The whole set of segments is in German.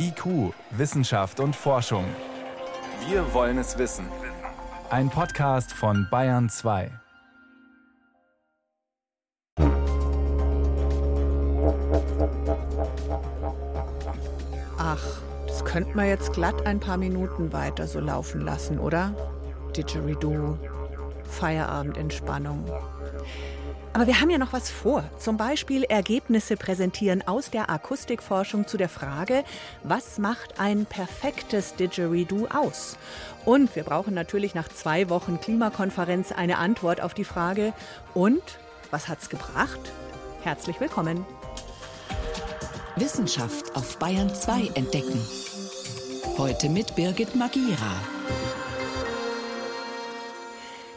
IQ, Wissenschaft und Forschung. Wir wollen es wissen. Ein Podcast von Bayern 2. Ach, das könnte man jetzt glatt ein paar Minuten weiter so laufen lassen, oder? Didgeridoo, Feierabendentspannung. Aber wir haben ja noch was vor. Zum Beispiel Ergebnisse präsentieren aus der Akustikforschung zu der Frage, was macht ein perfektes Didgeridoo aus? Und wir brauchen natürlich nach zwei Wochen Klimakonferenz eine Antwort auf die Frage, und was hat's gebracht? Herzlich willkommen. Wissenschaft auf Bayern 2 entdecken. Heute mit Birgit Magira.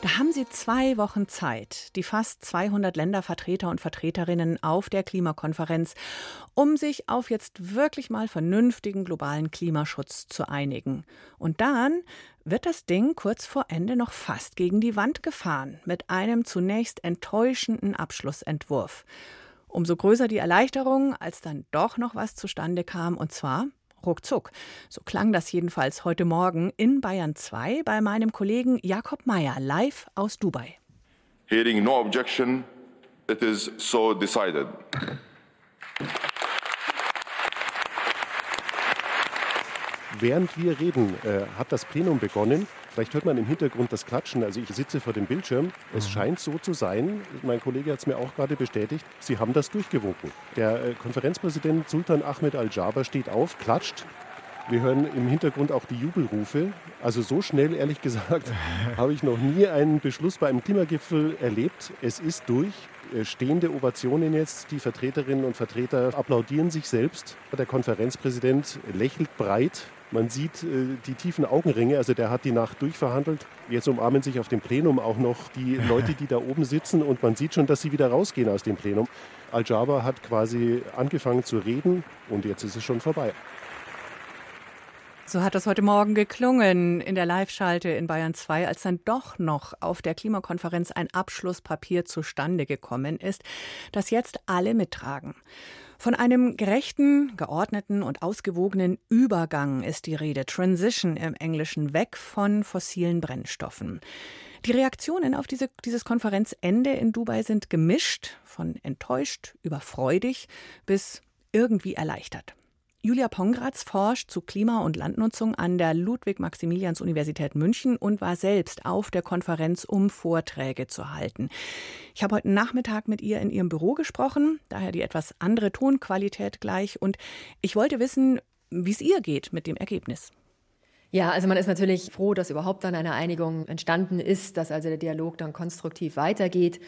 Da haben Sie zwei Wochen Zeit, die fast 200 Ländervertreter und Vertreterinnen auf der Klimakonferenz, um sich auf jetzt wirklich mal vernünftigen globalen Klimaschutz zu einigen. Und dann wird das Ding kurz vor Ende noch fast gegen die Wand gefahren, mit einem zunächst enttäuschenden Abschlussentwurf. Umso größer die Erleichterung, als dann doch noch was zustande kam, und zwar ruckzuck. So klang das jedenfalls heute Morgen in Bayern 2 bei meinem Kollegen Jakob Meyer live aus Dubai. Hearing no objection, it is so decided. Während wir reden, äh, hat das Plenum begonnen. Vielleicht hört man im Hintergrund das Klatschen. Also ich sitze vor dem Bildschirm. Es mhm. scheint so zu sein, mein Kollege hat es mir auch gerade bestätigt, Sie haben das durchgewunken. Der äh, Konferenzpräsident Sultan Ahmed Al-Jaber steht auf, klatscht. Wir hören im Hintergrund auch die Jubelrufe. Also so schnell, ehrlich gesagt, habe ich noch nie einen Beschluss bei einem Klimagipfel erlebt. Es ist durch. Äh, stehende Ovationen jetzt. Die Vertreterinnen und Vertreter applaudieren sich selbst. Der Konferenzpräsident lächelt breit man sieht äh, die tiefen Augenringe, also der hat die Nacht durchverhandelt. Jetzt umarmen sich auf dem Plenum auch noch die Leute, die da oben sitzen und man sieht schon, dass sie wieder rausgehen aus dem Plenum. Al-Jaber hat quasi angefangen zu reden und jetzt ist es schon vorbei. So hat das heute Morgen geklungen in der Live-Schalte in Bayern 2, als dann doch noch auf der Klimakonferenz ein Abschlusspapier zustande gekommen ist, das jetzt alle mittragen. Von einem gerechten, geordneten und ausgewogenen Übergang ist die Rede, Transition im Englischen, weg von fossilen Brennstoffen. Die Reaktionen auf diese, dieses Konferenzende in Dubai sind gemischt, von enttäuscht über freudig bis irgendwie erleichtert. Julia Pongratz forscht zu Klima- und Landnutzung an der Ludwig-Maximilians-Universität München und war selbst auf der Konferenz, um Vorträge zu halten. Ich habe heute Nachmittag mit ihr in ihrem Büro gesprochen, daher die etwas andere Tonqualität gleich. Und ich wollte wissen, wie es ihr geht mit dem Ergebnis. Ja, also man ist natürlich froh, dass überhaupt dann eine Einigung entstanden ist, dass also der Dialog dann konstruktiv weitergeht.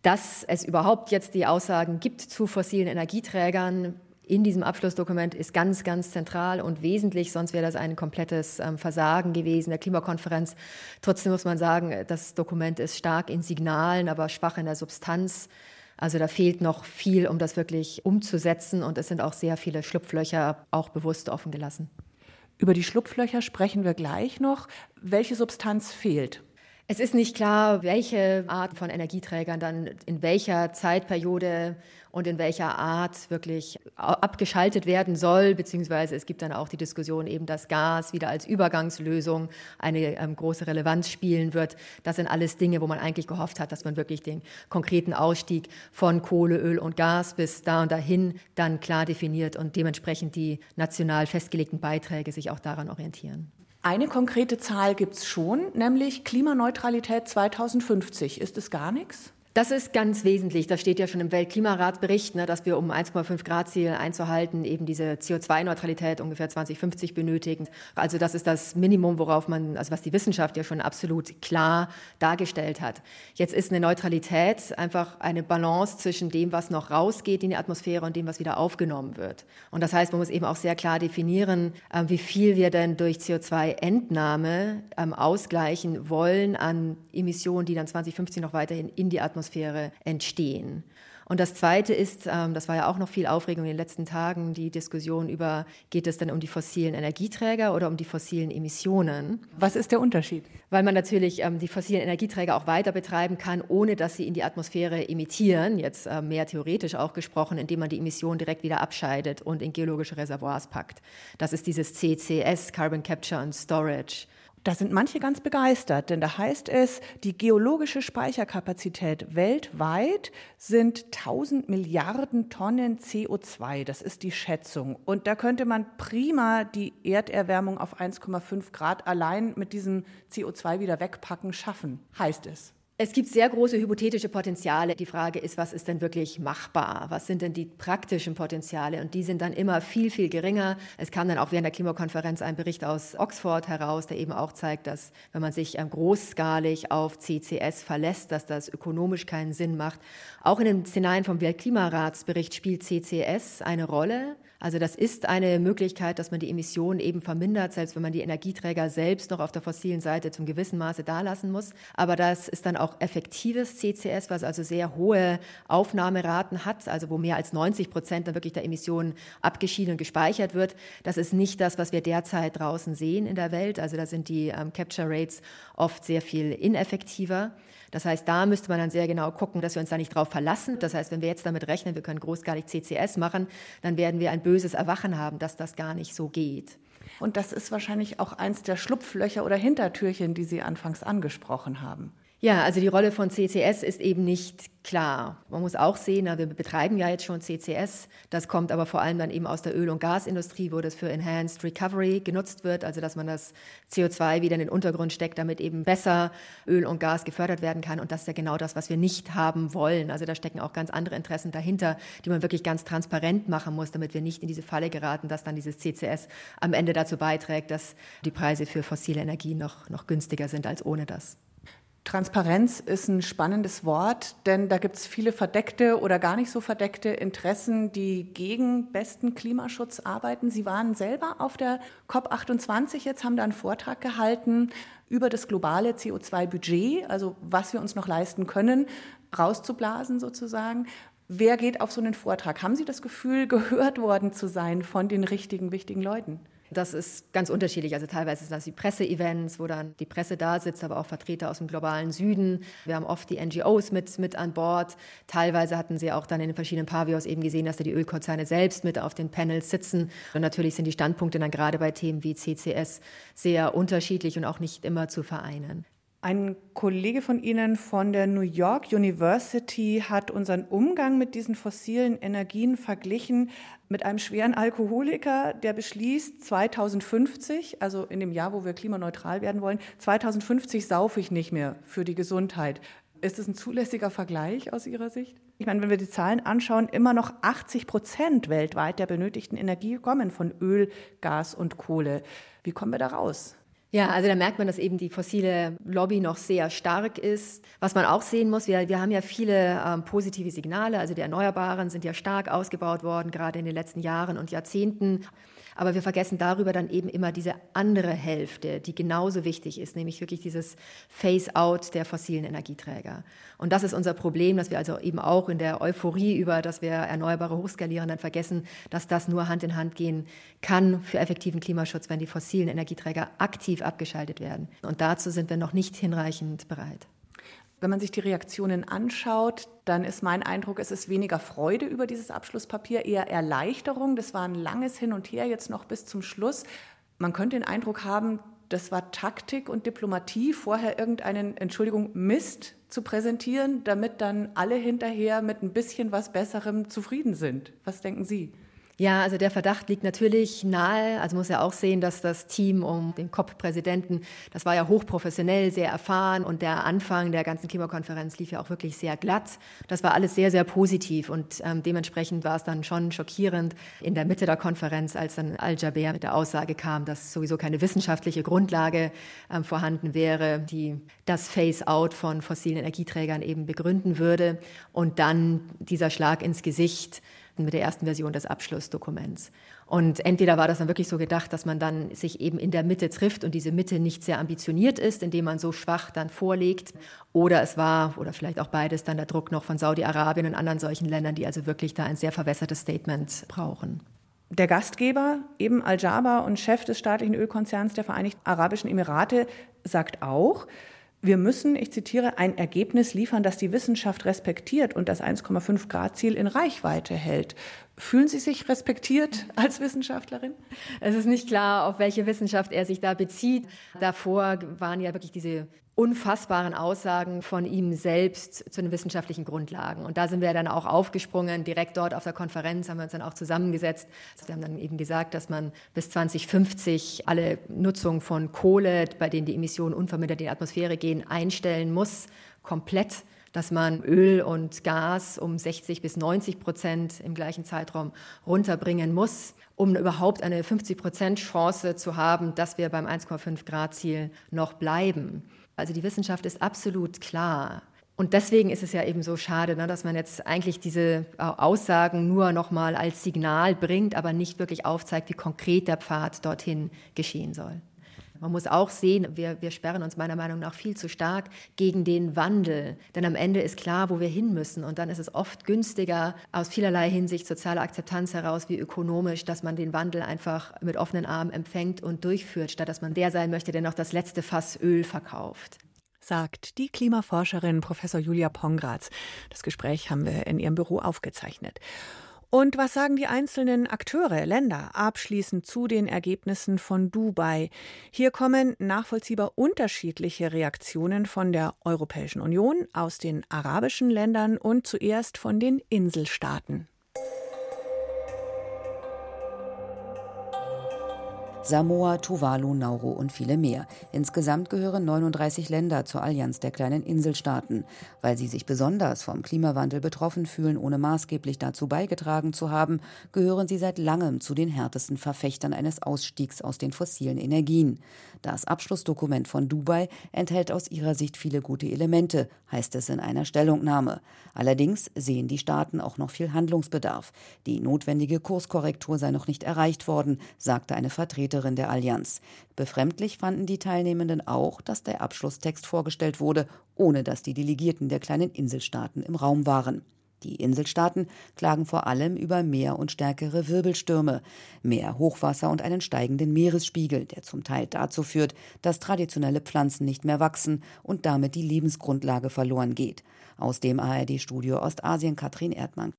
Dass es überhaupt jetzt die Aussagen gibt zu fossilen Energieträgern, in diesem Abschlussdokument ist ganz, ganz zentral und wesentlich, sonst wäre das ein komplettes ähm, Versagen gewesen der Klimakonferenz. Trotzdem muss man sagen, das Dokument ist stark in Signalen, aber schwach in der Substanz. Also da fehlt noch viel, um das wirklich umzusetzen und es sind auch sehr viele Schlupflöcher auch bewusst offen gelassen. Über die Schlupflöcher sprechen wir gleich noch. Welche Substanz fehlt? Es ist nicht klar, welche Art von Energieträgern dann in welcher Zeitperiode und in welcher Art wirklich abgeschaltet werden soll, beziehungsweise es gibt dann auch die Diskussion eben, dass Gas wieder als Übergangslösung eine ähm, große Relevanz spielen wird. Das sind alles Dinge, wo man eigentlich gehofft hat, dass man wirklich den konkreten Ausstieg von Kohle, Öl und Gas bis da und dahin dann klar definiert und dementsprechend die national festgelegten Beiträge sich auch daran orientieren. Eine konkrete Zahl gibt es schon, nämlich Klimaneutralität 2050. Ist es gar nichts? Das ist ganz wesentlich. Das steht ja schon im Weltklimaratsbericht, ne, dass wir, um 1,5 Grad Ziel einzuhalten, eben diese CO2-Neutralität ungefähr 2050 benötigen. Also das ist das Minimum, worauf man, also was die Wissenschaft ja schon absolut klar dargestellt hat. Jetzt ist eine Neutralität einfach eine Balance zwischen dem, was noch rausgeht in die Atmosphäre und dem, was wieder aufgenommen wird. Und das heißt, man muss eben auch sehr klar definieren, äh, wie viel wir denn durch CO2-Entnahme ähm, ausgleichen wollen an Emissionen, die dann 2050 noch weiterhin in die Atmosphäre Atmosphäre entstehen. Und das Zweite ist, ähm, das war ja auch noch viel Aufregung in den letzten Tagen, die Diskussion über, geht es denn um die fossilen Energieträger oder um die fossilen Emissionen? Was ist der Unterschied? Weil man natürlich ähm, die fossilen Energieträger auch weiter betreiben kann, ohne dass sie in die Atmosphäre emittieren, jetzt äh, mehr theoretisch auch gesprochen, indem man die Emissionen direkt wieder abscheidet und in geologische Reservoirs packt. Das ist dieses CCS, Carbon Capture and Storage. Da sind manche ganz begeistert, denn da heißt es, die geologische Speicherkapazität weltweit sind 1000 Milliarden Tonnen CO2. Das ist die Schätzung. Und da könnte man prima die Erderwärmung auf 1,5 Grad allein mit diesem CO2 wieder wegpacken schaffen, heißt es. Es gibt sehr große hypothetische Potenziale. Die Frage ist, was ist denn wirklich machbar? Was sind denn die praktischen Potenziale? Und die sind dann immer viel, viel geringer. Es kam dann auch während der Klimakonferenz ein Bericht aus Oxford heraus, der eben auch zeigt, dass wenn man sich ähm, großskalig auf CCS verlässt, dass das ökonomisch keinen Sinn macht. Auch in den Szenarien vom Weltklimaratsbericht spielt CCS eine Rolle. Also das ist eine Möglichkeit, dass man die Emissionen eben vermindert, selbst wenn man die Energieträger selbst noch auf der fossilen Seite zum gewissen Maße dalassen muss. Aber das ist dann auch effektives CCS, was also sehr hohe Aufnahmeraten hat, also wo mehr als 90 Prozent dann wirklich der Emissionen abgeschieden und gespeichert wird. Das ist nicht das, was wir derzeit draußen sehen in der Welt. Also da sind die ähm, Capture Rates oft sehr viel ineffektiver. Das heißt, da müsste man dann sehr genau gucken, dass wir uns da nicht drauf verlassen. Das heißt, wenn wir jetzt damit rechnen, wir können großskalig CCS machen, dann werden wir ein böses Erwachen haben, dass das gar nicht so geht. Und das ist wahrscheinlich auch eins der Schlupflöcher oder Hintertürchen, die Sie anfangs angesprochen haben. Ja, also die Rolle von CCS ist eben nicht klar. Man muss auch sehen, wir betreiben ja jetzt schon CCS. Das kommt aber vor allem dann eben aus der Öl- und Gasindustrie, wo das für Enhanced Recovery genutzt wird, also dass man das CO2 wieder in den Untergrund steckt, damit eben besser Öl und Gas gefördert werden kann. Und das ist ja genau das, was wir nicht haben wollen. Also da stecken auch ganz andere Interessen dahinter, die man wirklich ganz transparent machen muss, damit wir nicht in diese Falle geraten, dass dann dieses CCS am Ende dazu beiträgt, dass die Preise für fossile Energie noch, noch günstiger sind als ohne das. Transparenz ist ein spannendes Wort, denn da gibt es viele verdeckte oder gar nicht so verdeckte Interessen, die gegen besten Klimaschutz arbeiten. Sie waren selber auf der COP28 jetzt, haben da einen Vortrag gehalten über das globale CO2-Budget, also was wir uns noch leisten können, rauszublasen sozusagen. Wer geht auf so einen Vortrag? Haben Sie das Gefühl, gehört worden zu sein von den richtigen, wichtigen Leuten? Das ist ganz unterschiedlich. Also teilweise sind das die Presseevents, wo dann die Presse da sitzt, aber auch Vertreter aus dem globalen Süden. Wir haben oft die NGOs mit, mit an Bord. Teilweise hatten sie auch dann in den verschiedenen Pavios eben gesehen, dass da die Ölkonzerne selbst mit auf den Panels sitzen. Und natürlich sind die Standpunkte dann gerade bei Themen wie CCS sehr unterschiedlich und auch nicht immer zu vereinen. Ein Kollege von Ihnen von der New York University hat unseren Umgang mit diesen fossilen Energien verglichen mit einem schweren Alkoholiker, der beschließt, 2050, also in dem Jahr, wo wir klimaneutral werden wollen, 2050 saufe ich nicht mehr für die Gesundheit. Ist das ein zulässiger Vergleich aus Ihrer Sicht? Ich meine, wenn wir die Zahlen anschauen, immer noch 80 Prozent weltweit der benötigten Energie kommen von Öl, Gas und Kohle. Wie kommen wir da raus? Ja, also da merkt man, dass eben die fossile Lobby noch sehr stark ist. Was man auch sehen muss, wir, wir haben ja viele ähm, positive Signale, also die Erneuerbaren sind ja stark ausgebaut worden, gerade in den letzten Jahren und Jahrzehnten. Aber wir vergessen darüber dann eben immer diese andere Hälfte, die genauso wichtig ist, nämlich wirklich dieses Phase-out der fossilen Energieträger. Und das ist unser Problem, dass wir also eben auch in der Euphorie über, dass wir Erneuerbare hochskalieren, dann vergessen, dass das nur Hand in Hand gehen kann für effektiven Klimaschutz, wenn die fossilen Energieträger aktiv abgeschaltet werden. Und dazu sind wir noch nicht hinreichend bereit. Wenn man sich die Reaktionen anschaut, dann ist mein Eindruck, es ist weniger Freude über dieses Abschlusspapier, eher Erleichterung. Das war ein langes Hin und Her jetzt noch bis zum Schluss. Man könnte den Eindruck haben, das war Taktik und Diplomatie, vorher irgendeinen, Entschuldigung, Mist zu präsentieren, damit dann alle hinterher mit ein bisschen was Besserem zufrieden sind. Was denken Sie? Ja, also der Verdacht liegt natürlich nahe. Also muss ja auch sehen, dass das Team um den COP-Präsidenten, das war ja hochprofessionell, sehr erfahren und der Anfang der ganzen Klimakonferenz lief ja auch wirklich sehr glatt. Das war alles sehr, sehr positiv und ähm, dementsprechend war es dann schon schockierend in der Mitte der Konferenz, als dann Al-Jaber mit der Aussage kam, dass sowieso keine wissenschaftliche Grundlage ähm, vorhanden wäre, die das Phase-out von fossilen Energieträgern eben begründen würde und dann dieser Schlag ins Gesicht mit der ersten Version des Abschlussdokuments. Und entweder war das dann wirklich so gedacht, dass man dann sich eben in der Mitte trifft und diese Mitte nicht sehr ambitioniert ist, indem man so schwach dann vorlegt, oder es war, oder vielleicht auch beides, dann der Druck noch von Saudi-Arabien und anderen solchen Ländern, die also wirklich da ein sehr verwässertes Statement brauchen. Der Gastgeber, eben Al-Jaber und Chef des staatlichen Ölkonzerns der Vereinigten Arabischen Emirate, sagt auch, wir müssen, ich zitiere, ein Ergebnis liefern, das die Wissenschaft respektiert und das 1,5 Grad Ziel in Reichweite hält. Fühlen Sie sich respektiert als Wissenschaftlerin? Es ist nicht klar, auf welche Wissenschaft er sich da bezieht. Davor waren ja wirklich diese unfassbaren Aussagen von ihm selbst zu den wissenschaftlichen Grundlagen. Und da sind wir dann auch aufgesprungen, direkt dort auf der Konferenz haben wir uns dann auch zusammengesetzt. Wir haben dann eben gesagt, dass man bis 2050 alle Nutzung von Kohle, bei denen die Emissionen unvermindert in die Atmosphäre gehen, einstellen muss, komplett dass man Öl und Gas um 60 bis 90 Prozent im gleichen Zeitraum runterbringen muss, um überhaupt eine 50 Prozent Chance zu haben, dass wir beim 1,5 Grad Ziel noch bleiben. Also die Wissenschaft ist absolut klar. Und deswegen ist es ja eben so schade, ne, dass man jetzt eigentlich diese äh, Aussagen nur noch mal als Signal bringt, aber nicht wirklich aufzeigt, wie konkret der Pfad dorthin geschehen soll. Man muss auch sehen, wir, wir sperren uns meiner Meinung nach viel zu stark gegen den Wandel. Denn am Ende ist klar, wo wir hin müssen. Und dann ist es oft günstiger, aus vielerlei Hinsicht soziale Akzeptanz heraus wie ökonomisch, dass man den Wandel einfach mit offenen Armen empfängt und durchführt, statt dass man der sein möchte, der noch das letzte Fass Öl verkauft sagt die Klimaforscherin Professor Julia Pongratz. Das Gespräch haben wir in ihrem Büro aufgezeichnet. Und was sagen die einzelnen Akteure, Länder abschließend zu den Ergebnissen von Dubai? Hier kommen nachvollziehbar unterschiedliche Reaktionen von der Europäischen Union, aus den arabischen Ländern und zuerst von den Inselstaaten. Samoa, Tuvalu, Nauru und viele mehr. Insgesamt gehören 39 Länder zur Allianz der kleinen Inselstaaten. Weil sie sich besonders vom Klimawandel betroffen fühlen, ohne maßgeblich dazu beigetragen zu haben, gehören sie seit langem zu den härtesten Verfechtern eines Ausstiegs aus den fossilen Energien. Das Abschlussdokument von Dubai enthält aus ihrer Sicht viele gute Elemente, heißt es in einer Stellungnahme. Allerdings sehen die Staaten auch noch viel Handlungsbedarf. Die notwendige Kurskorrektur sei noch nicht erreicht worden, sagte eine Vertreterin Vertreterin der Allianz. Befremdlich fanden die Teilnehmenden auch, dass der Abschlusstext vorgestellt wurde, ohne dass die Delegierten der kleinen Inselstaaten im Raum waren. Die Inselstaaten klagen vor allem über mehr und stärkere Wirbelstürme, mehr Hochwasser und einen steigenden Meeresspiegel, der zum Teil dazu führt, dass traditionelle Pflanzen nicht mehr wachsen und damit die Lebensgrundlage verloren geht. Aus dem ARD-Studio Ostasien Katrin Erdmann.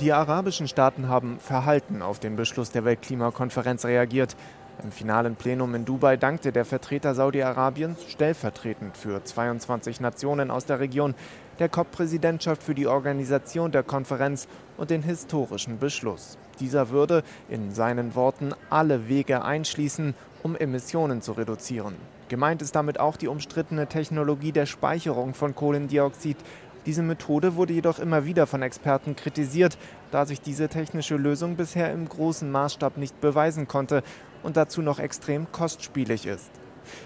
Die arabischen Staaten haben verhalten auf den Beschluss der Weltklimakonferenz reagiert. Im finalen Plenum in Dubai dankte der Vertreter Saudi-Arabiens stellvertretend für 22 Nationen aus der Region der COP-Präsidentschaft für die Organisation der Konferenz und den historischen Beschluss. Dieser würde in seinen Worten alle Wege einschließen, um Emissionen zu reduzieren. Gemeint ist damit auch die umstrittene Technologie der Speicherung von Kohlendioxid, diese Methode wurde jedoch immer wieder von Experten kritisiert, da sich diese technische Lösung bisher im großen Maßstab nicht beweisen konnte und dazu noch extrem kostspielig ist.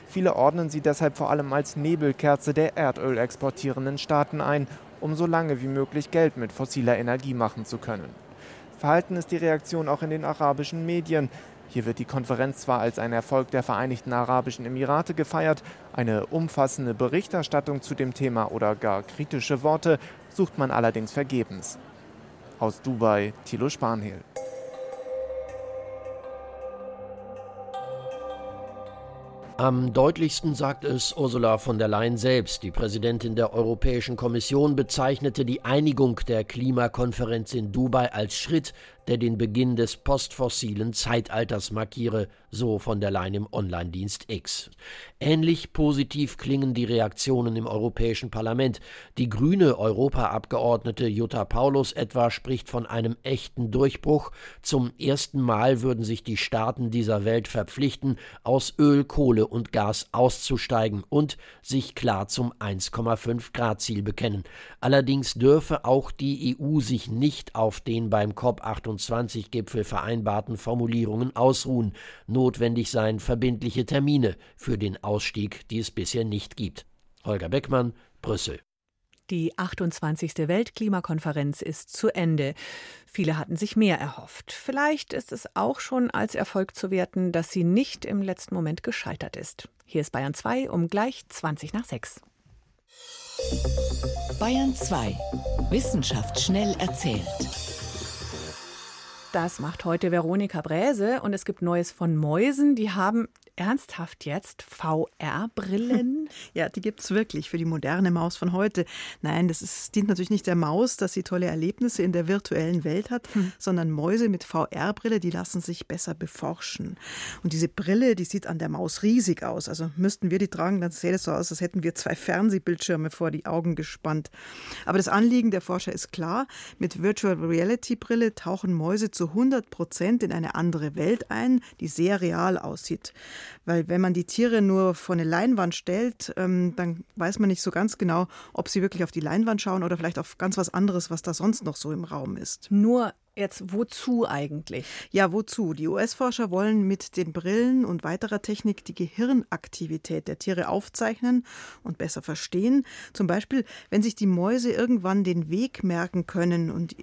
Viele ordnen sie deshalb vor allem als Nebelkerze der Erdöl exportierenden Staaten ein, um so lange wie möglich Geld mit fossiler Energie machen zu können. Verhalten ist die Reaktion auch in den arabischen Medien. Hier wird die Konferenz zwar als ein Erfolg der Vereinigten Arabischen Emirate gefeiert, eine umfassende Berichterstattung zu dem Thema oder gar kritische Worte sucht man allerdings vergebens. Aus Dubai, Thilo Spanhiel. Am deutlichsten sagt es Ursula von der Leyen selbst. Die Präsidentin der Europäischen Kommission bezeichnete die Einigung der Klimakonferenz in Dubai als Schritt der den Beginn des postfossilen Zeitalters markiere, so von der Leyen im Online-Dienst X. Ähnlich positiv klingen die Reaktionen im Europäischen Parlament. Die grüne Europaabgeordnete Jutta Paulus etwa spricht von einem echten Durchbruch. Zum ersten Mal würden sich die Staaten dieser Welt verpflichten, aus Öl, Kohle und Gas auszusteigen und sich klar zum 1,5 Grad Ziel bekennen. Allerdings dürfe auch die EU sich nicht auf den beim COP 28 G20-Gipfel vereinbarten Formulierungen ausruhen. Notwendig seien verbindliche Termine für den Ausstieg, die es bisher nicht gibt. Holger Beckmann, Brüssel. Die 28. Weltklimakonferenz ist zu Ende. Viele hatten sich mehr erhofft. Vielleicht ist es auch schon als Erfolg zu werten, dass sie nicht im letzten Moment gescheitert ist. Hier ist Bayern 2 um gleich 20 nach 6. Bayern 2. Wissenschaft schnell erzählt. Das macht heute Veronika Bräse und es gibt Neues von Mäusen. Die haben ernsthaft jetzt VR-Brillen? Ja, die gibt es wirklich für die moderne Maus von heute. Nein, das ist, dient natürlich nicht der Maus, dass sie tolle Erlebnisse in der virtuellen Welt hat, hm. sondern Mäuse mit VR-Brille, die lassen sich besser beforschen. Und diese Brille, die sieht an der Maus riesig aus. Also müssten wir die tragen, dann sähe es so aus, als hätten wir zwei Fernsehbildschirme vor die Augen gespannt. Aber das Anliegen der Forscher ist klar. Mit Virtual Reality Brille tauchen Mäuse zu 100 Prozent in eine andere Welt ein, die sehr real aussieht. Weil wenn man die Tiere nur vor eine Leinwand stellt, ähm, dann weiß man nicht so ganz genau, ob sie wirklich auf die Leinwand schauen oder vielleicht auf ganz was anderes, was da sonst noch so im Raum ist. Nur Jetzt wozu eigentlich? Ja, wozu? Die US-Forscher wollen mit den Brillen und weiterer Technik die Gehirnaktivität der Tiere aufzeichnen und besser verstehen. Zum Beispiel, wenn sich die Mäuse irgendwann den Weg merken können und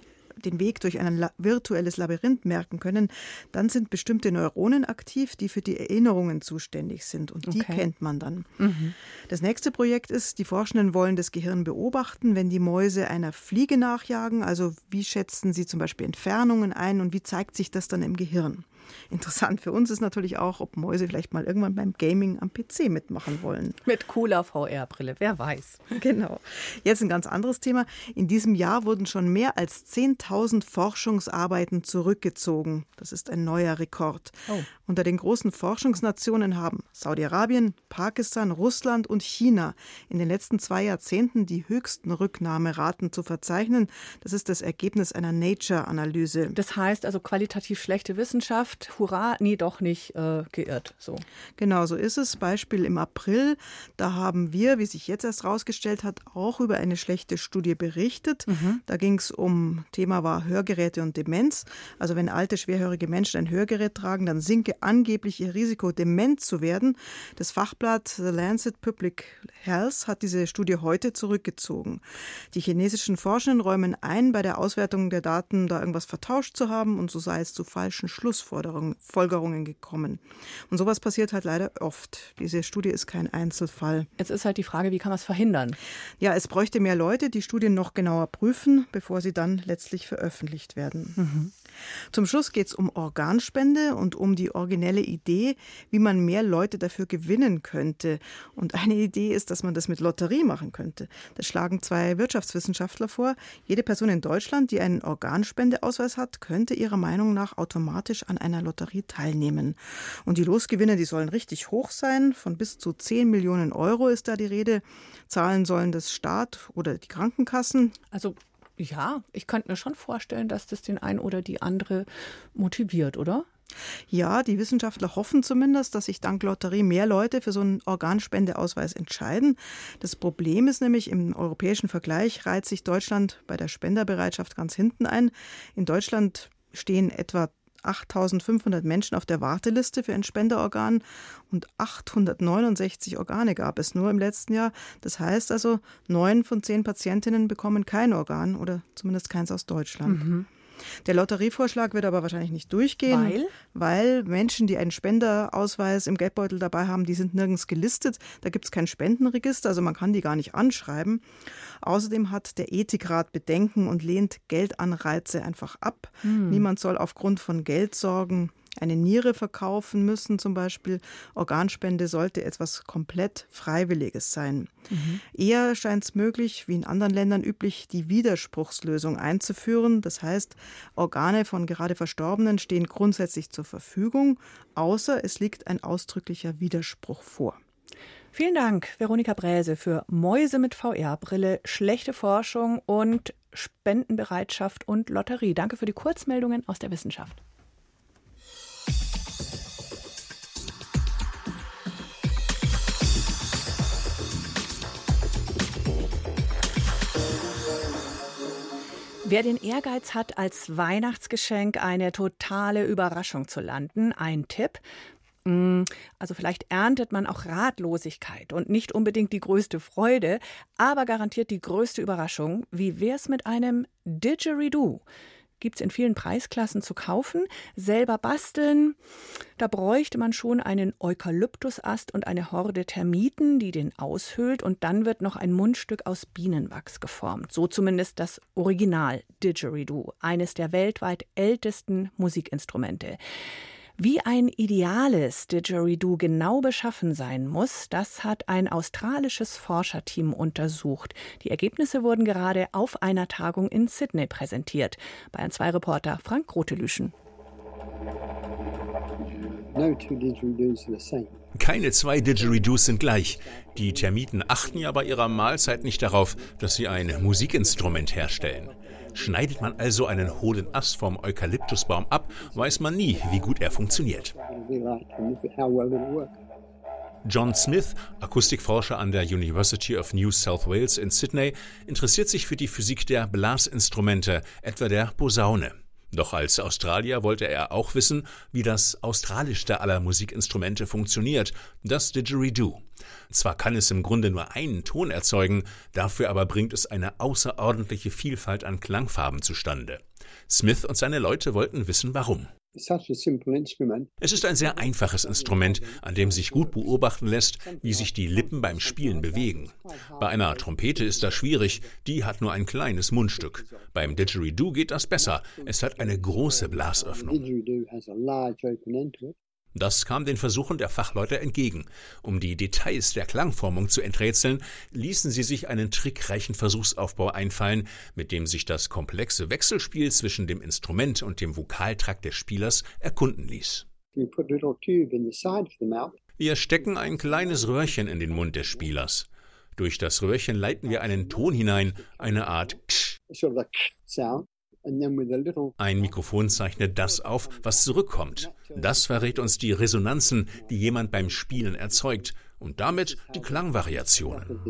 den Weg durch ein virtuelles Labyrinth merken können, dann sind bestimmte Neuronen aktiv, die für die Erinnerungen zuständig sind. Und die okay. kennt man dann. Mhm. Das nächste Projekt ist, die Forschenden wollen das Gehirn beobachten, wenn die Mäuse einer Fliege nachjagen. Also wie schätzen sie zum Beispiel Entfernungen ein und wie zeigt sich das dann im Gehirn? Interessant für uns ist natürlich auch, ob Mäuse vielleicht mal irgendwann beim Gaming am PC mitmachen wollen. Mit cooler VR-Brille, wer weiß. Genau. Jetzt ein ganz anderes Thema. In diesem Jahr wurden schon mehr als 10.000 Forschungsarbeiten zurückgezogen. Das ist ein neuer Rekord. Oh. Unter den großen Forschungsnationen haben Saudi-Arabien, Pakistan, Russland und China in den letzten zwei Jahrzehnten die höchsten Rücknahmeraten zu verzeichnen. Das ist das Ergebnis einer Nature-Analyse. Das heißt also qualitativ schlechte Wissenschaft geschafft, hurra, nie doch nicht äh, geirrt. So. Genau, so ist es. Beispiel im April, da haben wir, wie sich jetzt erst rausgestellt hat, auch über eine schlechte Studie berichtet. Mhm. Da ging es um, Thema war Hörgeräte und Demenz. Also wenn alte, schwerhörige Menschen ein Hörgerät tragen, dann sinke angeblich ihr Risiko, dement zu werden. Das Fachblatt The Lancet Public Health hat diese Studie heute zurückgezogen. Die chinesischen Forschenden räumen ein, bei der Auswertung der Daten da irgendwas vertauscht zu haben und so sei es zu falschen Schlussfolgerungen Folgerungen gekommen. Und sowas passiert halt leider oft. Diese Studie ist kein Einzelfall. Jetzt ist halt die Frage, wie kann man es verhindern? Ja, es bräuchte mehr Leute, die Studien noch genauer prüfen, bevor sie dann letztlich veröffentlicht werden. Mhm. Zum Schluss geht es um Organspende und um die originelle Idee, wie man mehr Leute dafür gewinnen könnte. Und eine Idee ist, dass man das mit Lotterie machen könnte. Das schlagen zwei Wirtschaftswissenschaftler vor. Jede Person in Deutschland, die einen Organspendeausweis hat, könnte ihrer Meinung nach automatisch an einer Lotterie teilnehmen. Und die Losgewinne, die sollen richtig hoch sein. Von bis zu 10 Millionen Euro ist da die Rede. Zahlen sollen das Staat oder die Krankenkassen. Also ja, ich könnte mir schon vorstellen, dass das den einen oder die andere motiviert, oder? Ja, die Wissenschaftler hoffen zumindest, dass sich dank Lotterie mehr Leute für so einen Organspendeausweis entscheiden. Das Problem ist nämlich, im europäischen Vergleich reiht sich Deutschland bei der Spenderbereitschaft ganz hinten ein. In Deutschland stehen etwa 8500 Menschen auf der Warteliste für ein Spenderorgan und 869 Organe gab es nur im letzten Jahr. Das heißt also, neun von zehn Patientinnen bekommen kein Organ oder zumindest keins aus Deutschland. Mhm. Der Lotterievorschlag wird aber wahrscheinlich nicht durchgehen, weil? weil Menschen, die einen Spenderausweis im Geldbeutel dabei haben, die sind nirgends gelistet. Da gibt es kein Spendenregister, also man kann die gar nicht anschreiben. Außerdem hat der Ethikrat Bedenken und lehnt Geldanreize einfach ab. Hm. Niemand soll aufgrund von Geldsorgen eine Niere verkaufen müssen zum Beispiel. Organspende sollte etwas komplett Freiwilliges sein. Mhm. Eher scheint es möglich, wie in anderen Ländern üblich, die Widerspruchslösung einzuführen. Das heißt, Organe von gerade Verstorbenen stehen grundsätzlich zur Verfügung, außer es liegt ein ausdrücklicher Widerspruch vor. Vielen Dank, Veronika Bräse, für Mäuse mit VR-Brille, schlechte Forschung und Spendenbereitschaft und Lotterie. Danke für die Kurzmeldungen aus der Wissenschaft. Wer den Ehrgeiz hat, als Weihnachtsgeschenk eine totale Überraschung zu landen, ein Tipp. Mm, also vielleicht erntet man auch Ratlosigkeit und nicht unbedingt die größte Freude, aber garantiert die größte Überraschung. Wie wär's mit einem Didgeridoo? Gibt es in vielen Preisklassen zu kaufen. Selber basteln, da bräuchte man schon einen Eukalyptusast und eine Horde Termiten, die den aushöhlt und dann wird noch ein Mundstück aus Bienenwachs geformt. So zumindest das Original Didgeridoo, eines der weltweit ältesten Musikinstrumente. Wie ein ideales Didgeridoo genau beschaffen sein muss, das hat ein australisches Forscherteam untersucht. Die Ergebnisse wurden gerade auf einer Tagung in Sydney präsentiert. Bayern 2 Reporter Frank Grotelüschen. Keine zwei Didgeridoos sind gleich. Die Termiten achten ja bei ihrer Mahlzeit nicht darauf, dass sie ein Musikinstrument herstellen. Schneidet man also einen hohlen Ast vom Eukalyptusbaum ab, weiß man nie, wie gut er funktioniert. John Smith, Akustikforscher an der University of New South Wales in Sydney, interessiert sich für die Physik der Blasinstrumente, etwa der Posaune. Doch als Australier wollte er auch wissen, wie das australischste aller Musikinstrumente funktioniert, das Didgeridoo. Zwar kann es im Grunde nur einen Ton erzeugen, dafür aber bringt es eine außerordentliche Vielfalt an Klangfarben zustande. Smith und seine Leute wollten wissen, warum. Es ist ein sehr einfaches Instrument, an dem sich gut beobachten lässt, wie sich die Lippen beim Spielen bewegen. Bei einer Trompete ist das schwierig, die hat nur ein kleines Mundstück. Beim Didgeridoo geht das besser, es hat eine große Blasöffnung. Das kam den Versuchen der Fachleute entgegen. Um die Details der Klangformung zu enträtseln, ließen sie sich einen trickreichen Versuchsaufbau einfallen, mit dem sich das komplexe Wechselspiel zwischen dem Instrument und dem Vokaltrakt des Spielers erkunden ließ. Wir stecken ein kleines Röhrchen in den Mund des Spielers. Durch das Röhrchen leiten wir einen Ton hinein, eine Art Ksch. Ein Mikrofon zeichnet das auf, was zurückkommt. Das verrät uns die Resonanzen, die jemand beim Spielen erzeugt und damit die Klangvariationen.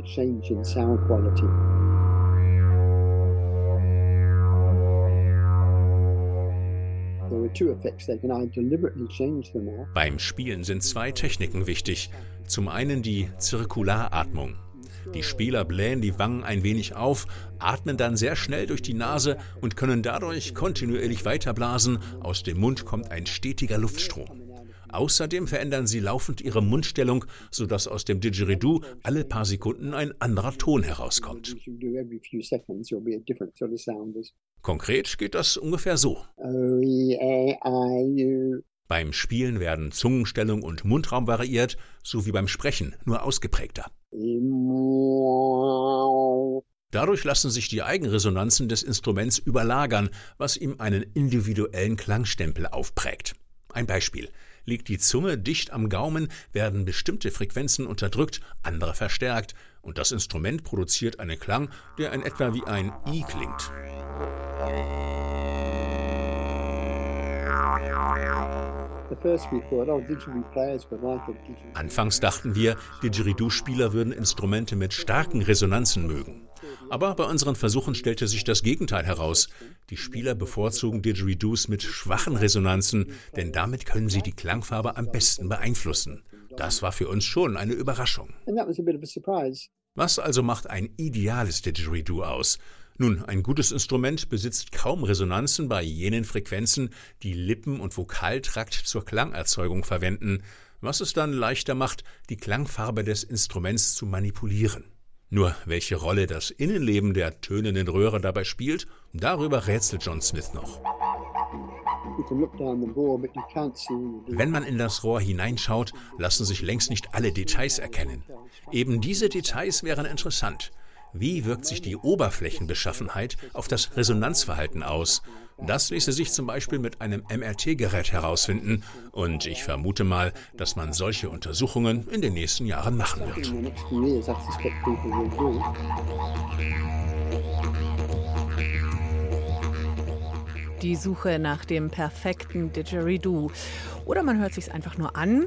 Beim Spielen sind zwei Techniken wichtig. Zum einen die Zirkularatmung. Die Spieler blähen die Wangen ein wenig auf, atmen dann sehr schnell durch die Nase und können dadurch kontinuierlich weiterblasen. Aus dem Mund kommt ein stetiger Luftstrom. Außerdem verändern sie laufend ihre Mundstellung, sodass aus dem Didgeridoo alle paar Sekunden ein anderer Ton herauskommt. Konkret geht das ungefähr so. Beim Spielen werden Zungenstellung und Mundraum variiert, so wie beim Sprechen, nur ausgeprägter. Dadurch lassen sich die Eigenresonanzen des Instruments überlagern, was ihm einen individuellen Klangstempel aufprägt. Ein Beispiel. Liegt die Zunge dicht am Gaumen, werden bestimmte Frequenzen unterdrückt, andere verstärkt, und das Instrument produziert einen Klang, der in etwa wie ein I klingt. Anfangs dachten wir, Didgeridoo-Spieler würden Instrumente mit starken Resonanzen mögen. Aber bei unseren Versuchen stellte sich das Gegenteil heraus. Die Spieler bevorzugen Didgeridoos mit schwachen Resonanzen, denn damit können sie die Klangfarbe am besten beeinflussen. Das war für uns schon eine Überraschung. Was also macht ein ideales Didgeridoo aus? Nun, ein gutes Instrument besitzt kaum Resonanzen bei jenen Frequenzen, die Lippen und Vokaltrakt zur Klangerzeugung verwenden, was es dann leichter macht, die Klangfarbe des Instruments zu manipulieren. Nur welche Rolle das Innenleben der tönenden Röhre dabei spielt, darüber rätselt John Smith noch. Wenn man in das Rohr hineinschaut, lassen sich längst nicht alle Details erkennen. Eben diese Details wären interessant. Wie wirkt sich die Oberflächenbeschaffenheit auf das Resonanzverhalten aus? Das ließe sich zum Beispiel mit einem MRT-Gerät herausfinden und ich vermute mal, dass man solche Untersuchungen in den nächsten Jahren machen wird. Die Suche nach dem perfekten Didgeridoo. Oder man hört sich einfach nur an.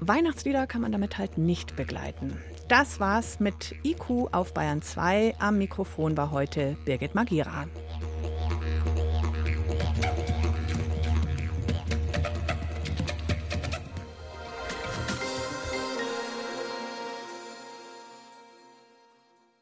Weihnachtslieder kann man damit halt nicht begleiten. Das war's mit IQ auf Bayern 2. Am Mikrofon war heute Birgit Magira.